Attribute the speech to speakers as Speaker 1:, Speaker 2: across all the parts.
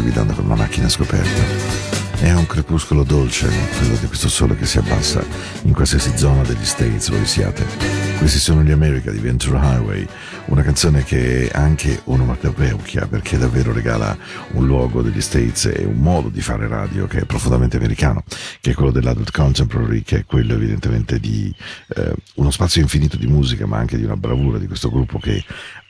Speaker 1: State guidando con una macchina scoperta. È un crepuscolo dolce, quello di questo sole che si abbassa in qualsiasi zona degli States voi siate. Questi sono gli America di Ventura Highway, una canzone che è anche onomatopeuchia perché davvero regala un luogo degli States e un modo di fare radio che è profondamente americano, che è quello dell'adult contemporary, che è quello evidentemente di eh, uno spazio infinito di musica, ma anche di una bravura di questo gruppo che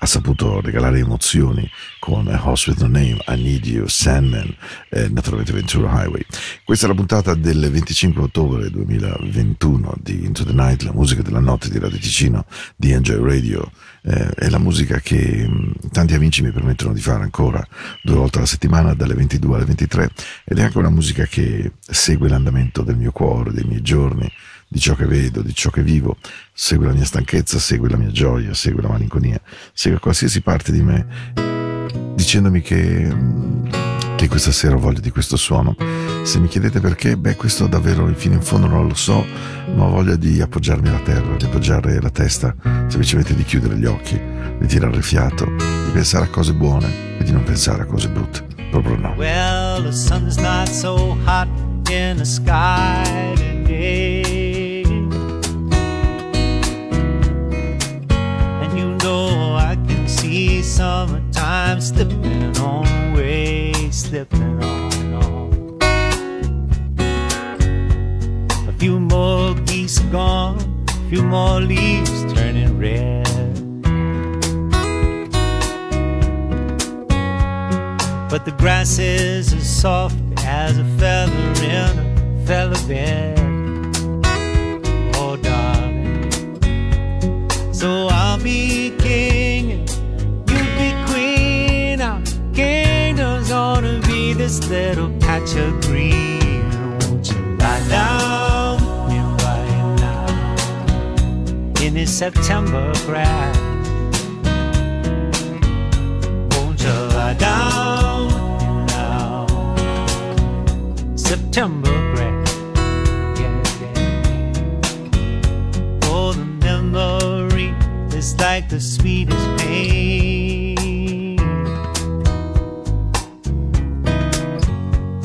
Speaker 1: ha saputo regalare emozioni con House with No Name, I Need You, Sandman e naturalmente Ventura Highway. Questa è la puntata del 25 ottobre 2021 di Into the Night, la musica della notte di Radio Ticino di Enjoy Radio. Eh, è la musica che mh, tanti amici mi permettono di fare ancora due volte alla settimana dalle 22 alle 23 ed è anche una musica che segue l'andamento del mio cuore, dei miei giorni, di ciò che vedo, di ciò che vivo, segue la mia stanchezza, segue la mia gioia, segue la malinconia, segue qualsiasi parte di me, dicendomi che, che questa sera ho voglia di questo suono. Se mi chiedete perché, beh, questo davvero fino in fondo non lo so, ma ho voglia di appoggiarmi alla terra, di appoggiare la testa, semplicemente di chiudere gli occhi, di tirare il fiato, di pensare a cose buone e di non pensare a cose brutte. Proprio no.
Speaker 2: Well, the sun's not so hot in the sky today. And you know I can see summertime slipping away, slipping on on. A few more geese gone, a few more leaves turning red. But the grass is as soft as a feather in a feather bed. Oh, darling. So I'll be little patch of green. Won't you lie down me right now in this September grass? Won't you lie down now? September grass. Yeah, yeah. Oh, the memory is like the sweetest pain.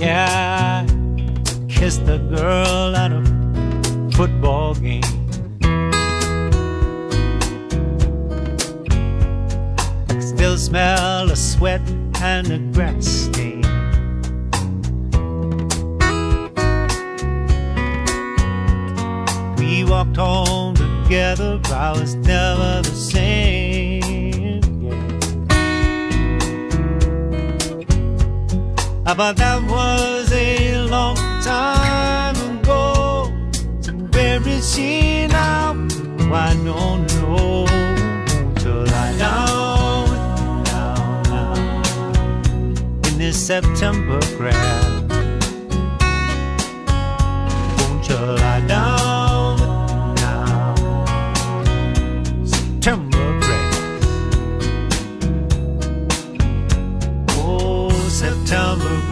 Speaker 2: Yeah, I kissed a girl at a football game. Still smell the sweat and the grass stain. We walked home together, but I was never the same. But that was a long time ago. So where is she now? I don't know. Down with me now, now in this September grass? Won't you lie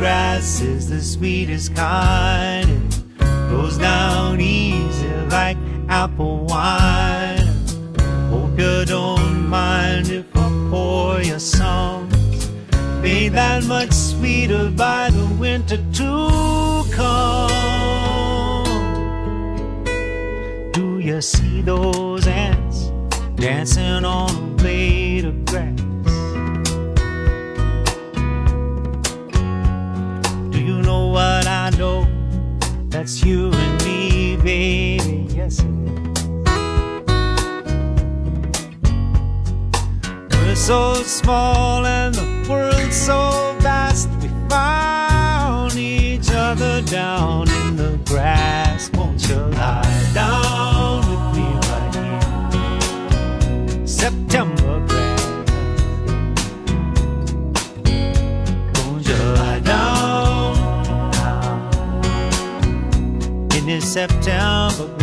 Speaker 2: grass is the sweetest kind. It goes down easy like apple wine. Hope you don't mind if I pour you some. Made that much sweeter by the winter to come. Do you see those ants dancing on a blade of grass? That's you and me, baby. Yes, it is. We're so small and the world's so vast. We found each other down September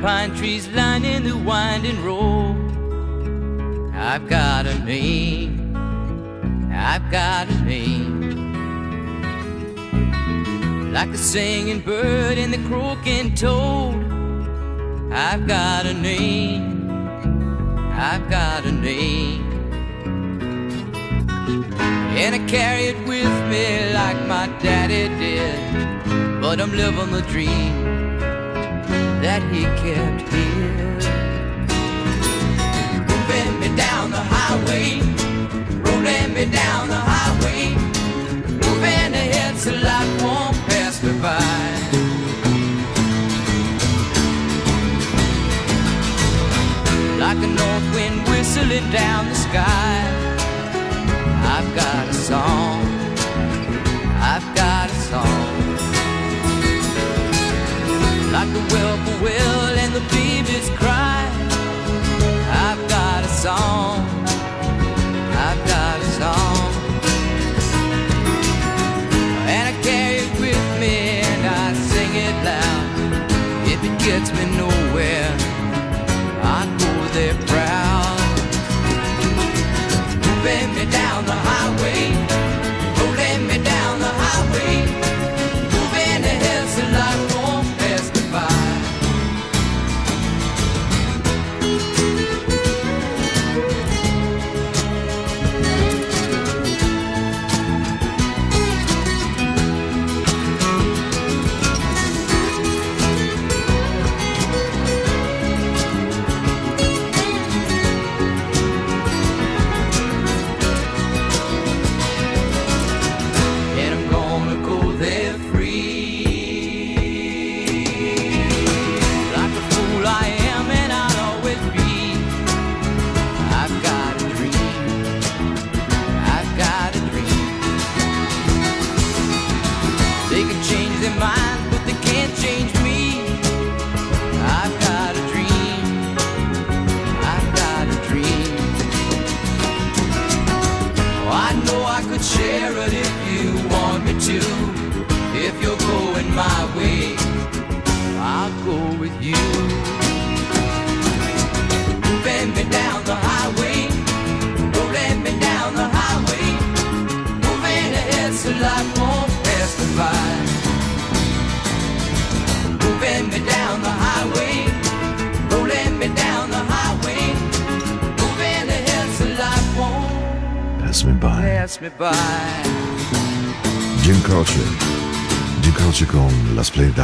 Speaker 3: Pine trees lining the winding road. I've got a name, I've got a name. Like the singing bird and the croaking toad. I've got a name, I've got a name. And I carry it with me like my daddy did. But I'm living the dream that he kept here. moving me down the highway, rolling me down the highway, moving ahead so life won't pass me by. Like a north wind whistling down the sky, I've got a song. Like the whippoorwill and the babies cry. I've got a song. I've got a song. And I carry it with me and I sing it loud. If it gets me nowhere, I go there proud. Moving me down the highway,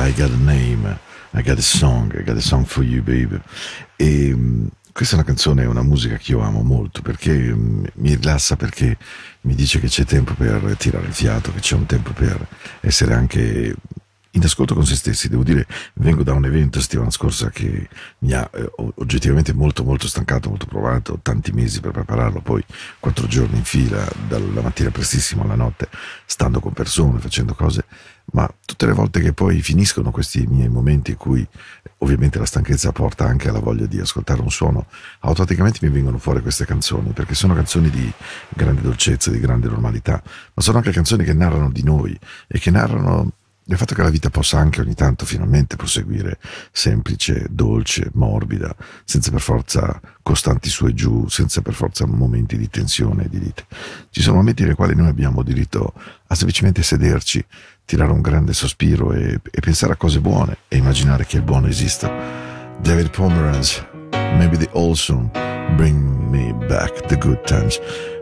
Speaker 1: I Got a Name, I Got a Song, I Got a Song for You Baby. E mh, questa è una canzone, una musica che io amo molto perché mh, mi rilassa, perché mi dice che c'è tempo per tirare il fiato, che c'è un tempo per essere anche in ascolto con se stessi. Devo dire, vengo da un evento settimana scorsa che mi ha eh, oggettivamente molto molto stancato, molto provato, tanti mesi per prepararlo, poi quattro giorni in fila, dalla mattina prestissimo alla notte, stando con persone, facendo cose, ma tutte le volte che poi finiscono questi miei momenti in cui ovviamente la stanchezza porta anche alla voglia di ascoltare un suono, automaticamente mi vengono fuori queste canzoni, perché sono canzoni di grande dolcezza, di grande normalità, ma sono anche canzoni che narrano di noi e che narrano del fatto che la vita possa anche ogni tanto finalmente proseguire semplice, dolce, morbida, senza per forza costanti su e giù, senza per forza momenti di tensione e di lite. Ci sono momenti nei quali noi abbiamo diritto a semplicemente sederci, tirare un grande sospiro e, e pensare a cose buone e immaginare che il buono esista. David Pomeranz, Maybe the Song, Bring Me Back the Good Times.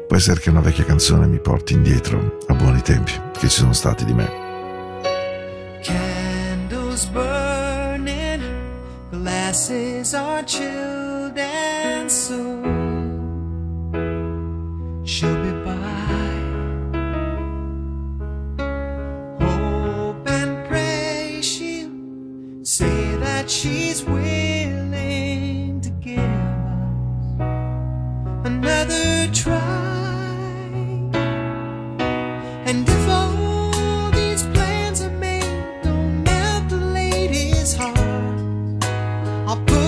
Speaker 1: Può essere che una vecchia canzone mi porti indietro a buoni tempi che ci sono stati di me.
Speaker 4: Candles burning, glasses are chilled, and so she's willing to give us another try. And if all these plans are made don't melt the lady's heart, I'll put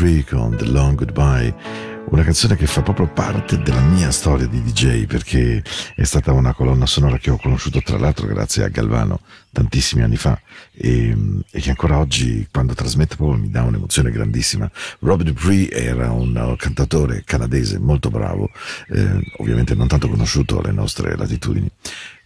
Speaker 1: Dupree con The Long Goodbye, una canzone che fa proprio parte della mia storia di DJ perché è stata una colonna sonora che ho conosciuto tra l'altro grazie a Galvano tantissimi anni fa e, e che ancora oggi quando trasmette proprio mi dà un'emozione grandissima. Robbie Dupree era un cantatore canadese molto bravo, eh, ovviamente non tanto conosciuto alle nostre latitudini.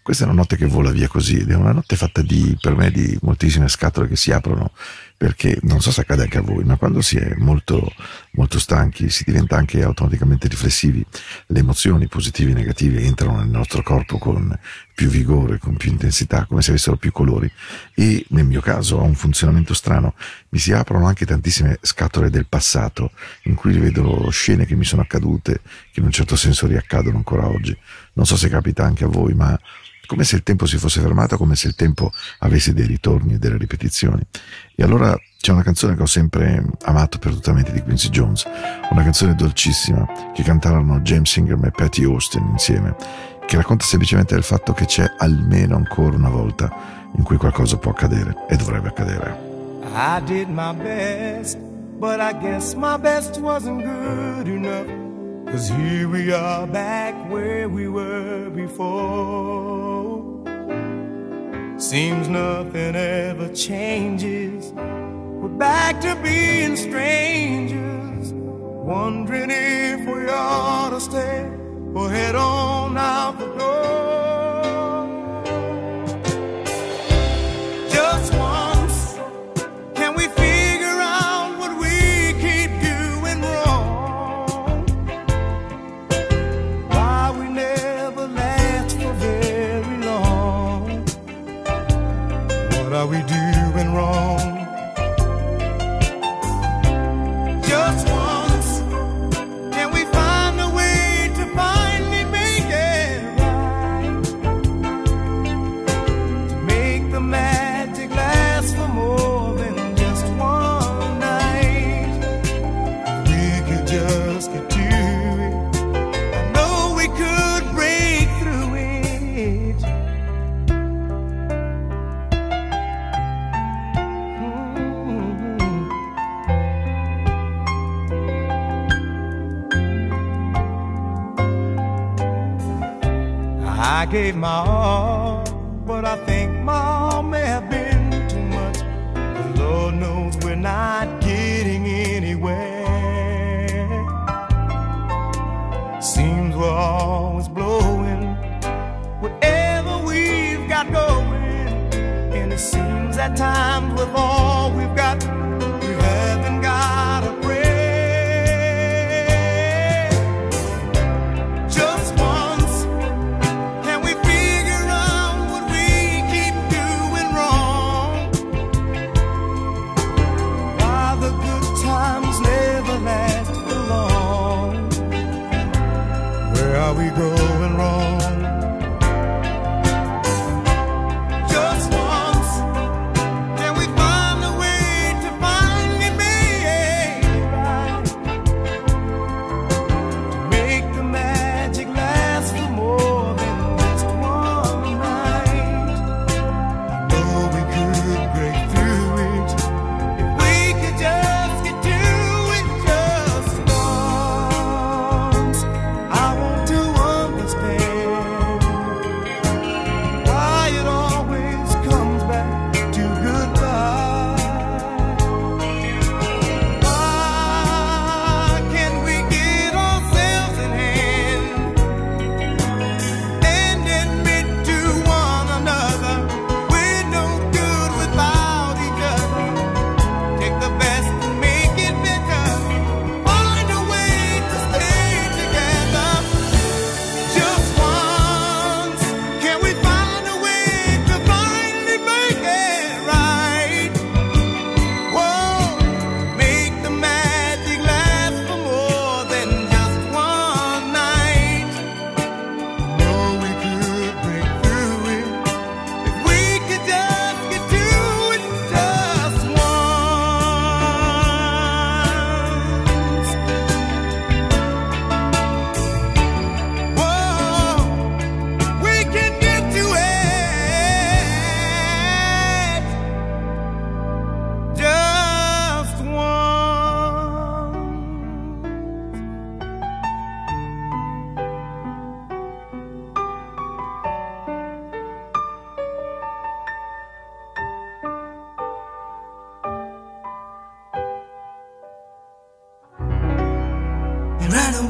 Speaker 1: Questa è una notte che vola via così ed è una notte fatta di, per me, di moltissime scatole che si aprono perché non so se accade anche a voi, ma quando si è molto, molto stanchi si diventa anche automaticamente riflessivi. Le emozioni positive e negative entrano nel nostro corpo con più vigore, con più intensità, come se avessero più colori. E nel mio caso ha un funzionamento strano. Mi si aprono anche tantissime scatole del passato in cui rivedo scene che mi sono accadute, che in un certo senso riaccadono ancora oggi. Non so se capita anche a voi, ma come se il tempo si fosse fermato, come se il tempo avesse dei ritorni e delle ripetizioni. E allora c'è una canzone che ho sempre amato perdutamente di Quincy Jones, una canzone dolcissima che cantarono James Ingram e Patty Austin insieme, che racconta semplicemente del fatto che c'è almeno ancora una volta in cui qualcosa può accadere e dovrebbe accadere.
Speaker 5: I did my best, but I guess my best wasn't good enough. Cause here we are back where we were before. Seems nothing ever changes. We're back to being strangers. Wondering if we ought to stay or head on out the door. Gave my all, but I think shall we go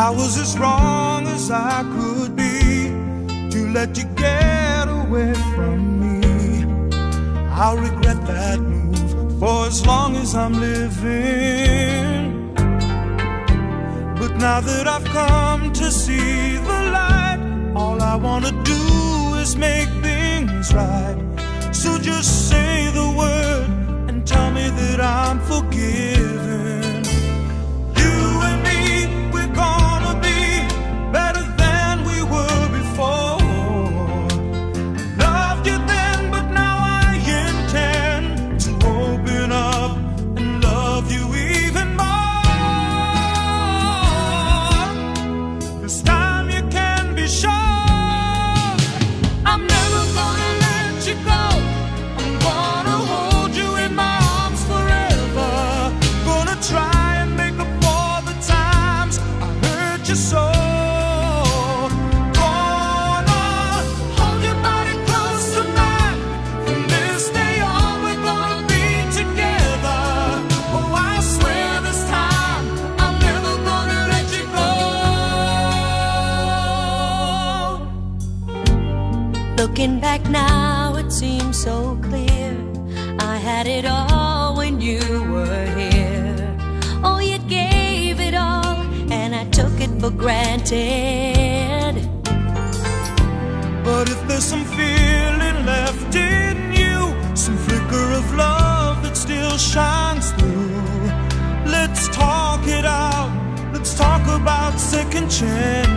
Speaker 6: I was as wrong as I could be to let you get away from me. I'll regret that move for as long as I'm living. But now that I've come to see the light, all I wanna do is make things right. So just say the word and tell me that I'm forgiven.
Speaker 7: Granted.
Speaker 6: But if there's some feeling left in you, some flicker of love that still shines through, let's talk it out. Let's talk about second chances.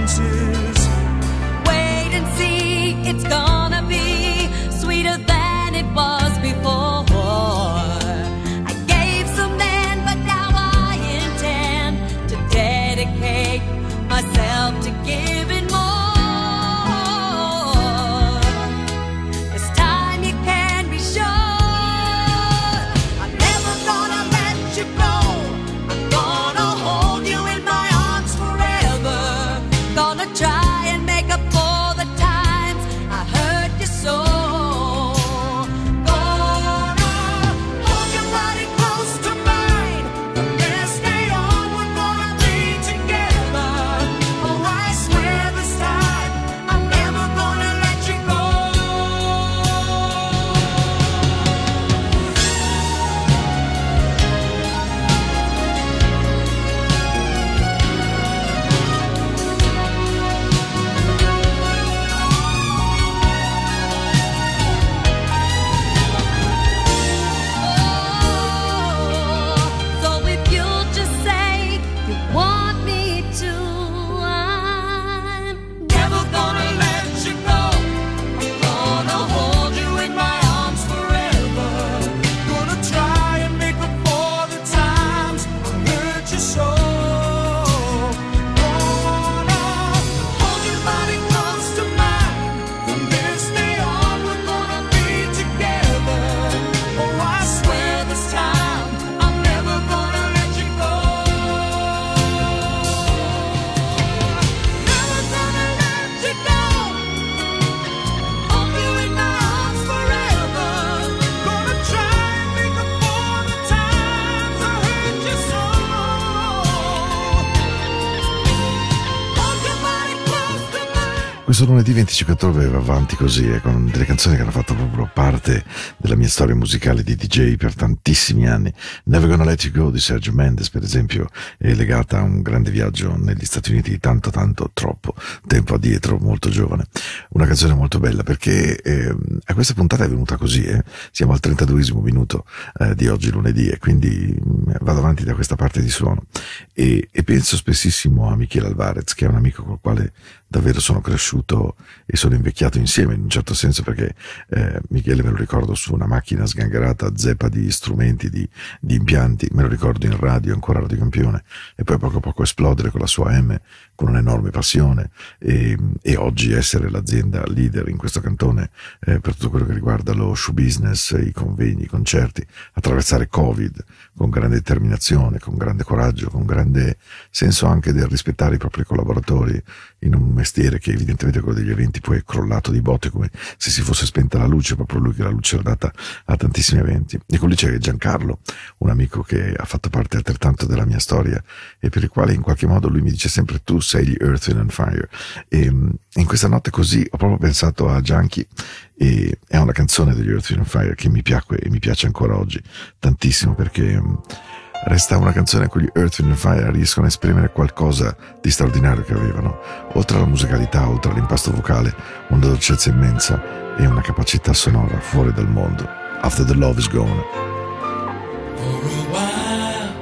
Speaker 1: Questo lunedì 25 ottobre va avanti così, eh, con delle canzoni che hanno fatto proprio parte della mia storia musicale di DJ per tantissimi anni. Never Gonna Let You Go di Sergio Mendes, per esempio, è legata a un grande viaggio negli Stati Uniti di tanto, tanto, troppo tempo addietro, molto giovane. Una canzone molto bella perché eh, a questa puntata è venuta così, eh. siamo al 32esimo minuto eh, di oggi lunedì e quindi mm, vado avanti da questa parte di suono e, e penso spessissimo a Michele Alvarez, che è un amico col quale davvero sono cresciuto e sono invecchiato insieme in un certo senso perché eh, Michele me lo ricordo su una macchina sgangherata zeppa di strumenti, di, di impianti, me lo ricordo in radio, ancora Radio Campione e poi poco a poco esplodere con la sua M con un'enorme passione e, e oggi essere l'azienda leader in questo cantone eh, per tutto quello che riguarda lo show business, i convegni, i concerti, attraversare Covid con grande determinazione, con grande coraggio, con grande senso anche del rispettare i propri collaboratori in un mestiere che evidentemente quello degli eventi poi è crollato di botte come se si fosse spenta la luce, proprio lui che la luce era data a tantissimi eventi. E con lui c'è Giancarlo, un amico che ha fatto parte altrettanto della mia storia e per il quale in qualche modo lui mi dice sempre tu sei gli Earth, Wind and Fire. E mm, in questa notte così ho proprio pensato a Gianchi e è una canzone degli Earth, Wind and Fire che mi piacque e mi piace ancora oggi tantissimo perché mm, resta una canzone in cui gli Earth, and Fire riescono a esprimere qualcosa di straordinario che avevano, oltre alla musicalità, oltre all'impasto vocale, una dolcezza immensa e una capacità sonora fuori dal mondo. After the Love is Gone.
Speaker 8: For a while,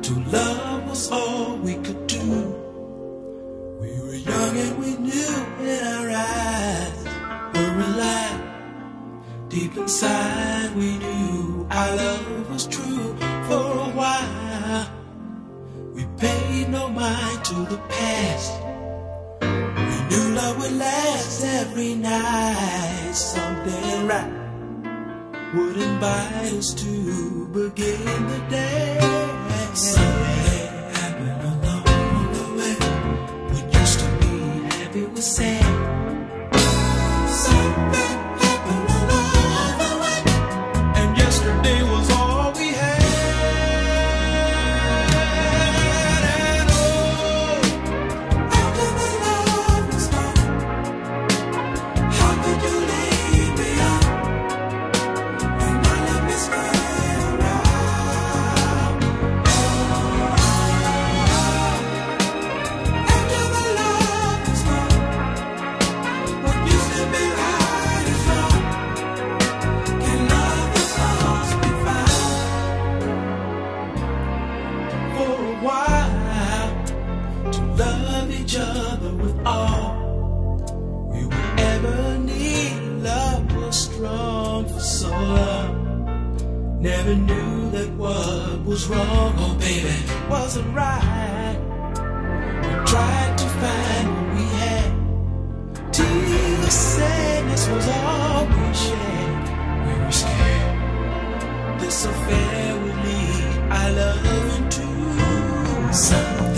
Speaker 8: to love was all we could do. We were young and we knew in our eyes were alive. Deep inside, we knew our love was true. For a while, we paid no mind to the past. We knew love would last every night. Something right would invite us to begin the day. Something happened along the way. What used to be happy was sad. Each other with all we would ever need. Love was strong for so long. Never knew that what was wrong, oh baby, wasn't right. We tried to find what we had. Tears, sadness was all we shared. We were scared this affair would lead our love into something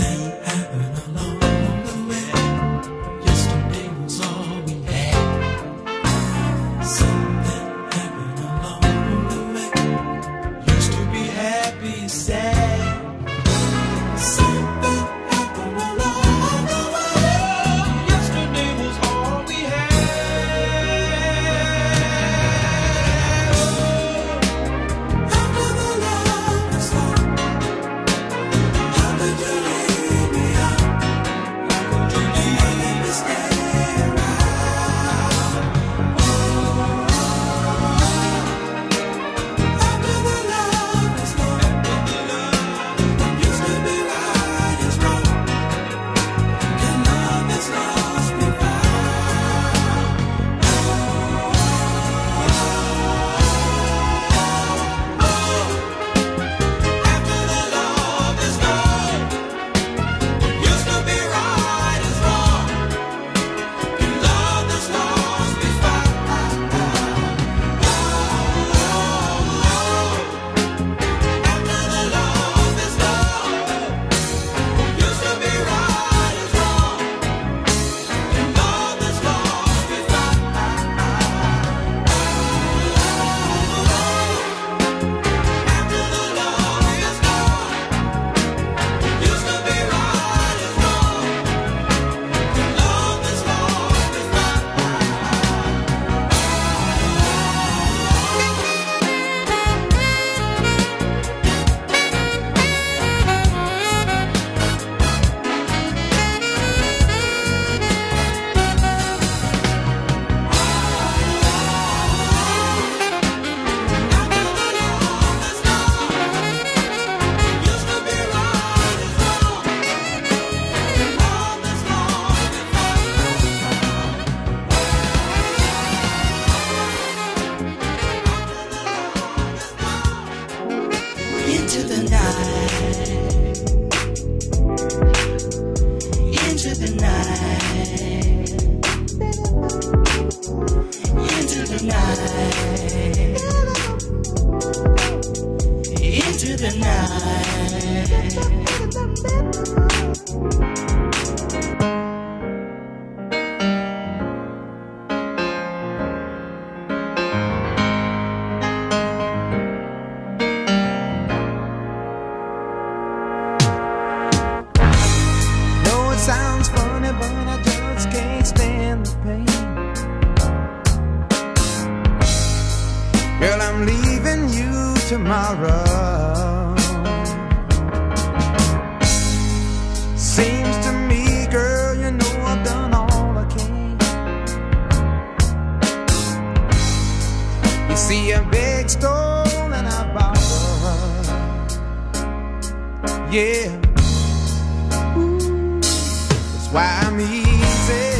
Speaker 5: easy.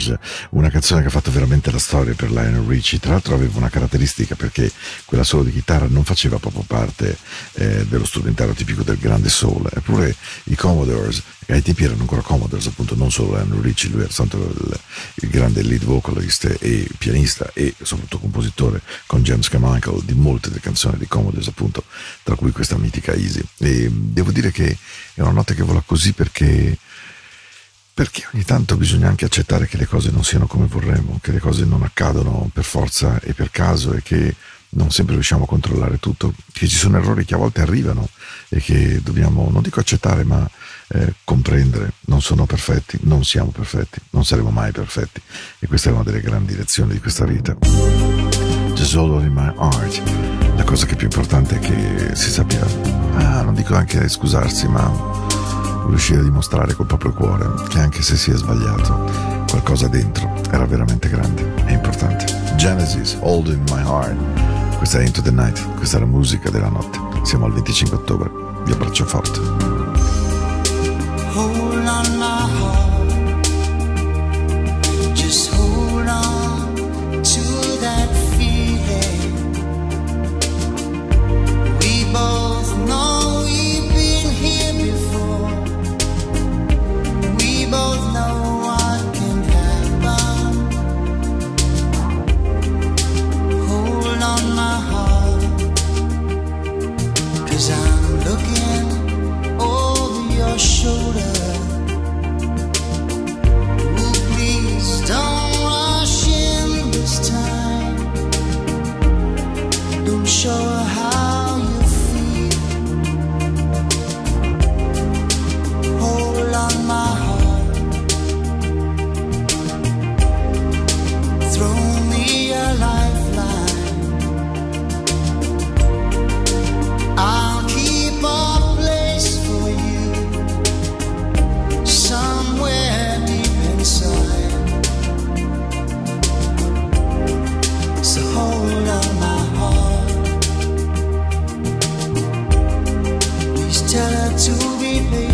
Speaker 1: Commodores, una canzone che ha fatto veramente la storia per Lionel Richie. Tra l'altro aveva una caratteristica perché quella solo di chitarra non faceva proprio parte eh, dello strumentario tipico del grande soul. Eppure i Commodores, che ai tempi erano ancora Commodores, appunto, non solo Lionel Richie, lui era stato il, il grande lead vocalist e pianista e soprattutto compositore con James Carmichael di molte delle canzoni di Commodores, appunto, tra cui questa mitica Easy. E devo dire che è una notte che vola così perché perché ogni tanto bisogna anche accettare che le cose non siano come vorremmo, che le cose non accadono per forza e per caso e che non sempre riusciamo a controllare tutto, che ci sono errori che a volte arrivano e che dobbiamo, non dico accettare, ma eh, comprendere. Non sono perfetti, non siamo perfetti, non saremo mai perfetti. E questa è una delle grandi lezioni di questa vita. Just all in my heart. La cosa che è più importante è che si sappia, ah, non dico anche scusarsi, ma riuscire a dimostrare col proprio cuore che anche se si è sbagliato, qualcosa dentro era veramente grande e importante. Genesis, Hold in My Heart. Questa è Into the Night, questa è la musica della notte. Siamo al 25 ottobre, vi abbraccio forte.
Speaker 5: Hold shoulder. to
Speaker 7: be.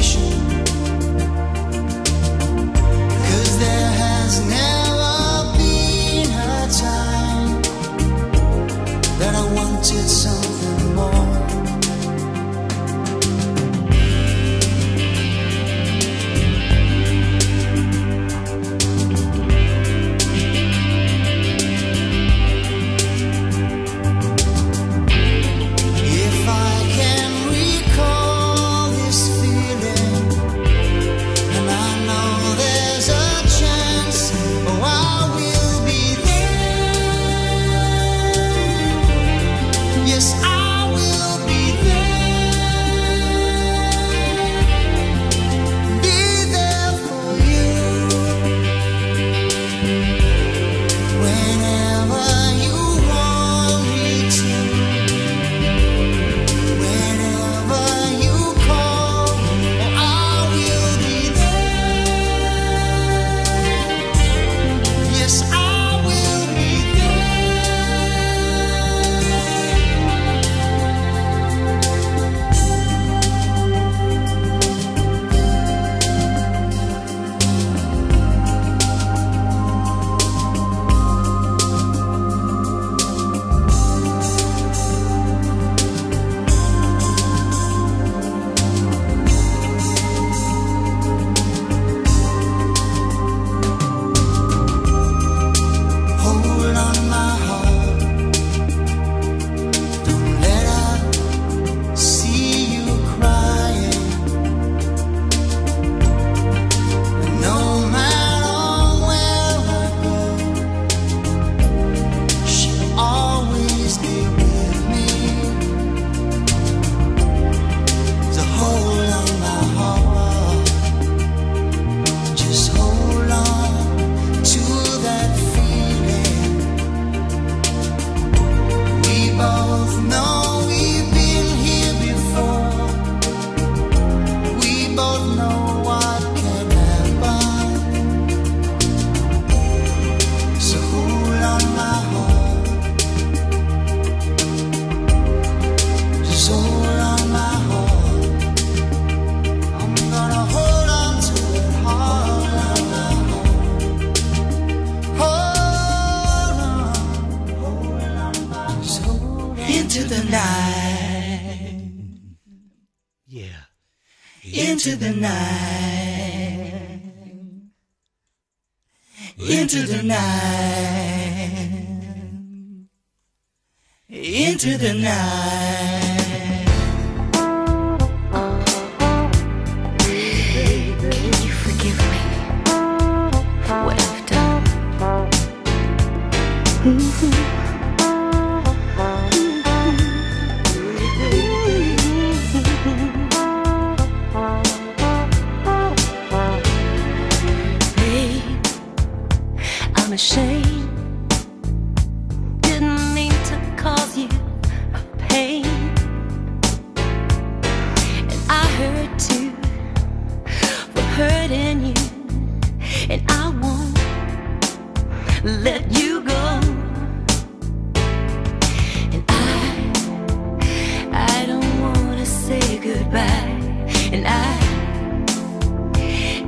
Speaker 7: And I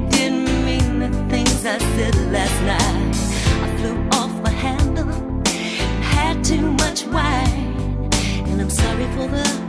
Speaker 7: didn't mean the things I said last night. I flew off my handle, had too much wine, and I'm sorry for the.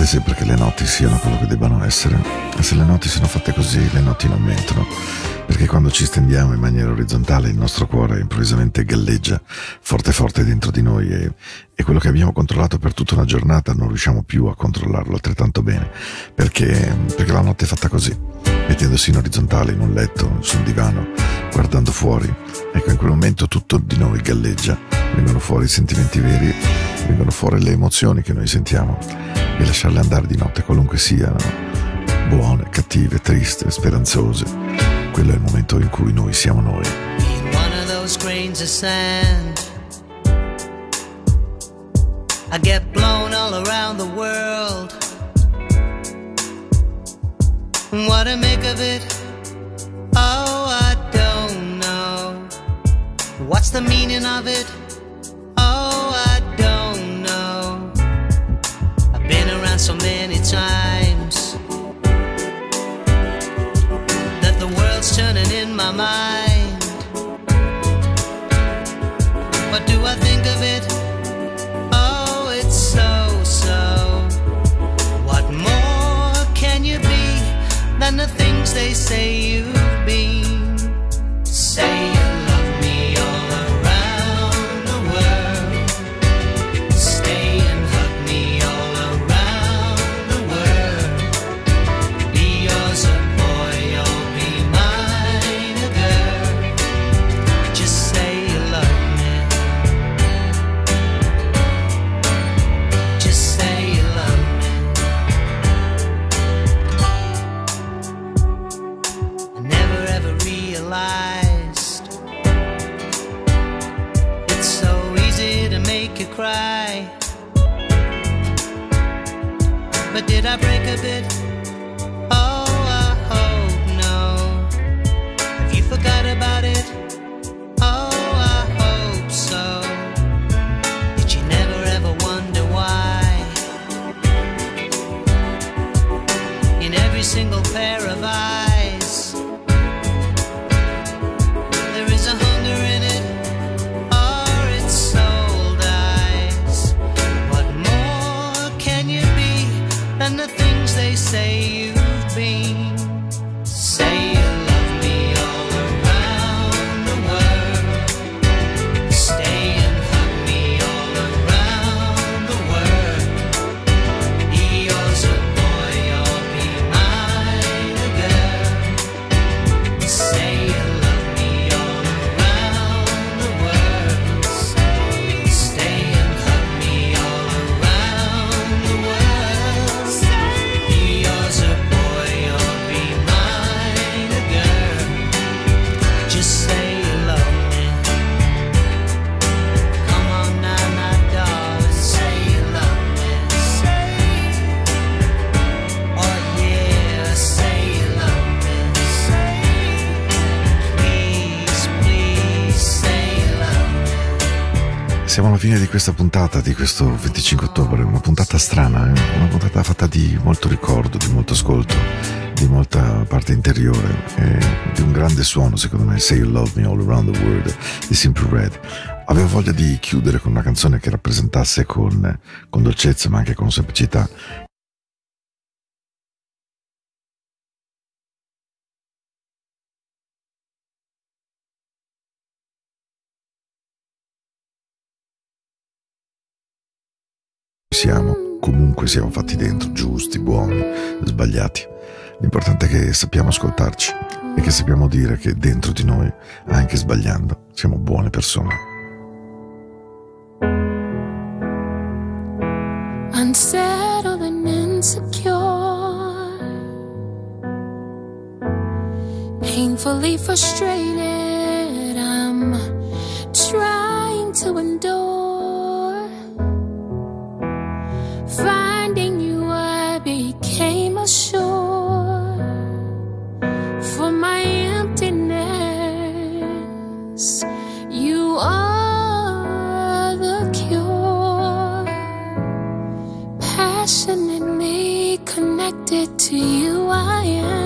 Speaker 1: Pensate sempre che le notti siano quello che debbano essere. Se le notti sono fatte così, le notti non mentono. Perché quando ci stendiamo in maniera orizzontale, il nostro cuore improvvisamente galleggia forte forte dentro di noi e, e quello che abbiamo controllato per tutta una giornata non riusciamo più a controllarlo altrettanto bene. Perché, perché la notte è fatta così, mettendosi in orizzontale in un letto, su un divano, guardando fuori. Ecco, in quel momento tutto di noi galleggia, vengono fuori i sentimenti veri, vengono fuori le emozioni che noi sentiamo e lasciarle andare di notte, qualunque siano, buone, cattive, triste, speranzose. Quello è il momento in cui noi siamo noi.
Speaker 2: I get blown all around the world. What to make of it? Oh, I don't know. What's the meaning of it? Oh, I don't know. I've been around so many times that the world's turning in my mind. What do I think of it? They say you've it's so easy to make you cry. But did I break a bit?
Speaker 1: Questa puntata, di questo 25 ottobre, una puntata strana, eh? una puntata fatta di molto ricordo, di molto ascolto, di molta parte interiore, e di un grande suono secondo me, Say You Love Me All Around the World di Simple Red. Avevo voglia di chiudere con una canzone che rappresentasse con, con dolcezza ma anche con semplicità comunque siamo fatti dentro, giusti, buoni, sbagliati. L'importante è che sappiamo ascoltarci e che sappiamo dire che dentro di noi, anche sbagliando, siamo buone persone.
Speaker 9: unsettled and insecure, painfully frustrated. I'm trying to endure. To you I am